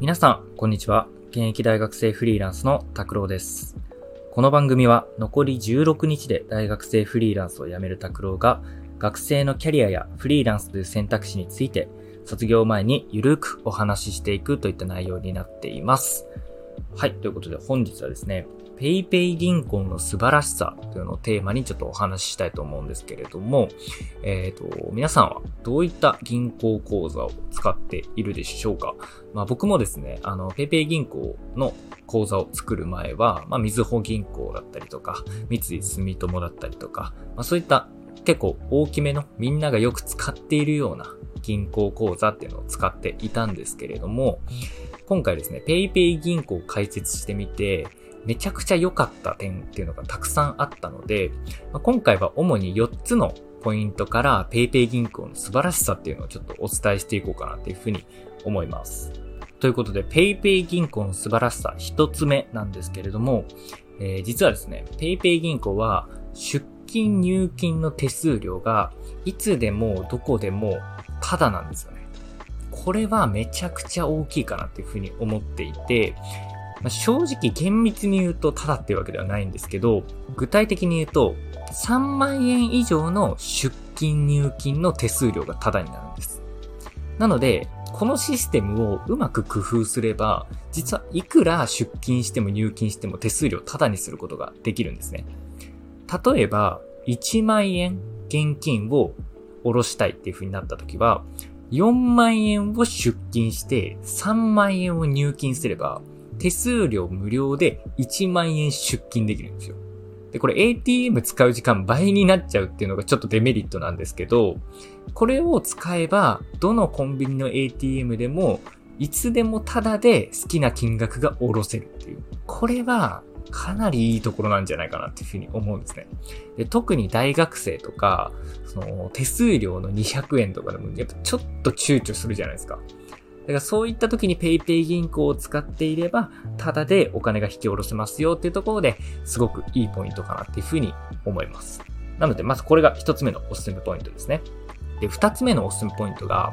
皆さん、こんにちは。現役大学生フリーランスの拓郎です。この番組は残り16日で大学生フリーランスを辞める拓郎が学生のキャリアやフリーランスという選択肢について卒業前にゆるくお話ししていくといった内容になっています。はい。ということで本日はですね、PayPay 銀行の素晴らしさというのをテーマにちょっとお話ししたいと思うんですけれども、えっ、と、皆さんはどういった銀行口座を使っているでしょうか？まあ僕もですね、あの、PayPay 銀行の口座を作る前は、まあ、みずほ銀行だったりとか、三井住友だったりとか、まあそういった結構大きめのみんながよく使っているような銀行口座っていうのを使っていたんですけれども、今回ですね、PayPay 銀行を開設してみて、めちゃくちゃ良かった点っていうのがたくさんあったので、まあ、今回は主に4つのポイントから PayPay 銀行の素晴らしさっていうのをちょっとお伝えしていこうかなっていうふうに思います。ということで PayPay 銀行の素晴らしさ1つ目なんですけれども、えー実はですね、PayPay 銀行は出金入金の手数料がいつでもどこでもタダなんですよね。これはめちゃくちゃ大きいかなっていうふうに思っていて、まあ正直厳密に言うとタダっていうわけではないんですけど、具体的に言うと3万円以上の出金入金の手数料がタダになるんです。なので、このシステムをうまく工夫すれば、実はいくら出金しても入金しても手数料タダにすることができるんですね。例えば、1万円現金を下ろしたいっていう風になった時は、4万円を出金して3万円を入金すれば、手数料無料で1万円出金できるんですよ。で、これ ATM 使う時間倍になっちゃうっていうのがちょっとデメリットなんですけど、これを使えば、どのコンビニの ATM でも、いつでもタダで好きな金額が下ろせるっていう。これは、かなりいいところなんじゃないかなっていうふうに思うんですね。で特に大学生とか、その手数料の200円とかでも、やっぱちょっと躊躇するじゃないですか。だからそういった時に PayPay 銀行を使っていれば、タダでお金が引き下ろせますよっていうところで、すごくいいポイントかなっていうふうに思います。なので、まずこれが一つ目のおすすめポイントですね。で、二つ目のおすすめポイントが、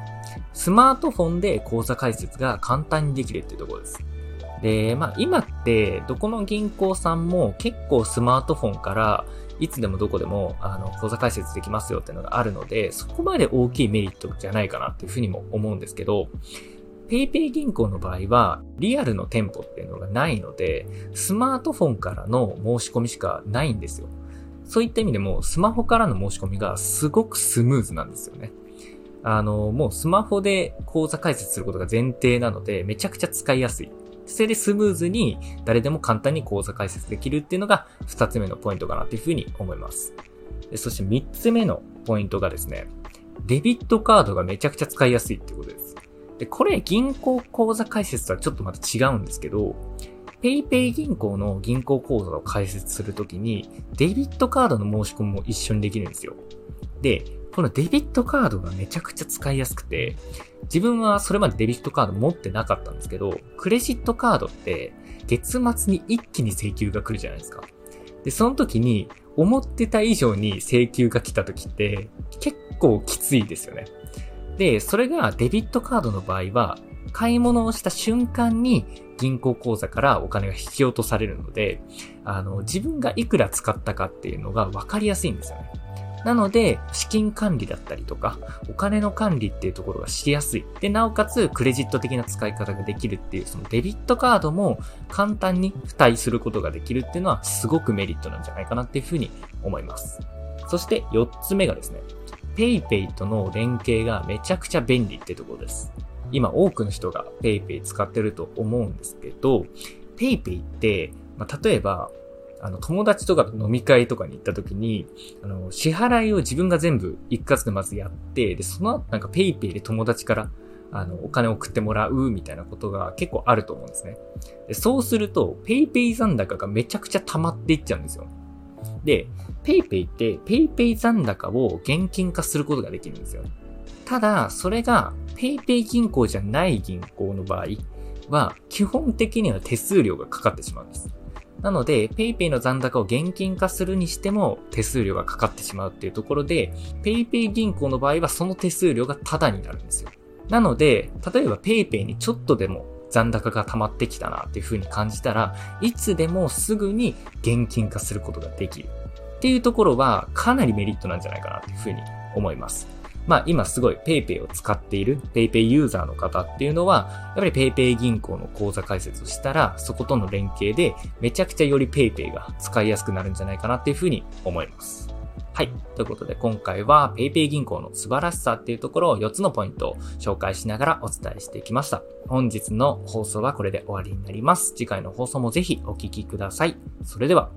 スマートフォンで口座開設が簡単にできるっていうところです。で、まあ今ってどこの銀行さんも結構スマートフォンからいつでもどこでもあの口座開設できますよっていうのがあるので、そこまで大きいメリットじゃないかなっていうふうにも思うんですけど、PayPay 銀行の場合はリアルの店舗っていうのがないので、スマートフォンからの申し込みしかないんですよ。そういった意味でもスマホからの申し込みがすごくスムーズなんですよね。あの、もうスマホで口座開設することが前提なので、めちゃくちゃ使いやすい。それでスムーズに誰でも簡単に口座開設できるっていうのが二つ目のポイントかなっていうふうに思います。そして三つ目のポイントがですね、デビットカードがめちゃくちゃ使いやすいってことです。で、これ銀行口座開設とはちょっとまた違うんですけど、PayPay 銀行の銀行口座を開設するときに、デビットカードの申し込みも一緒にできるんですよ。で、このデビットカードがめちゃくちゃ使いやすくて、自分はそれまでデビットカード持ってなかったんですけど、クレジットカードって月末に一気に請求が来るじゃないですか。で、その時に思ってた以上に請求が来た時って結構きついですよね。で、それがデビットカードの場合は、買い物をした瞬間に銀行口座からお金が引き落とされるので、あの、自分がいくら使ったかっていうのが分かりやすいんですよね。なので、資金管理だったりとか、お金の管理っていうところがしやすい。で、なおかつ、クレジット的な使い方ができるっていう、そのデビットカードも簡単に付帯することができるっていうのは、すごくメリットなんじゃないかなっていうふうに思います。そして、4つ目がですね、PayPay との連携がめちゃくちゃ便利ってところです。今多くの人が PayPay 使ってると思うんですけど、PayPay って、まあ、例えば、あの、友達とかと飲み会とかに行った時に、あの、支払いを自分が全部一括でまずやって、で、その後なんか PayPay で友達から、あの、お金を送ってもらうみたいなことが結構あると思うんですね。でそうすると、PayPay 残高がめちゃくちゃ溜まっていっちゃうんですよ。で、PayPay って PayPay 残高を現金化することができるんですよ。ただ、それが PayPay 銀行じゃない銀行の場合は、基本的には手数料がかかってしまうんです。なので、PayPay の残高を現金化するにしても手数料がかかってしまうっていうところで、PayPay 銀行の場合はその手数料がタダになるんですよ。なので、例えば PayPay にちょっとでも残高が溜まってきたなっていう風に感じたら、いつでもすぐに現金化することができる。っていうところはかなりメリットなんじゃないかなっていう風に思います。まあ今すごい PayPay を使っている PayPay ユーザーの方っていうのは、やっぱり PayPay 銀行の口座開設をしたら、そことの連携でめちゃくちゃより PayPay が使いやすくなるんじゃないかなっていうふうに思います。はい。ということで今回は PayPay 銀行の素晴らしさっていうところを4つのポイントを紹介しながらお伝えしてきました。本日の放送はこれで終わりになります。次回の放送もぜひお聴きください。それでは。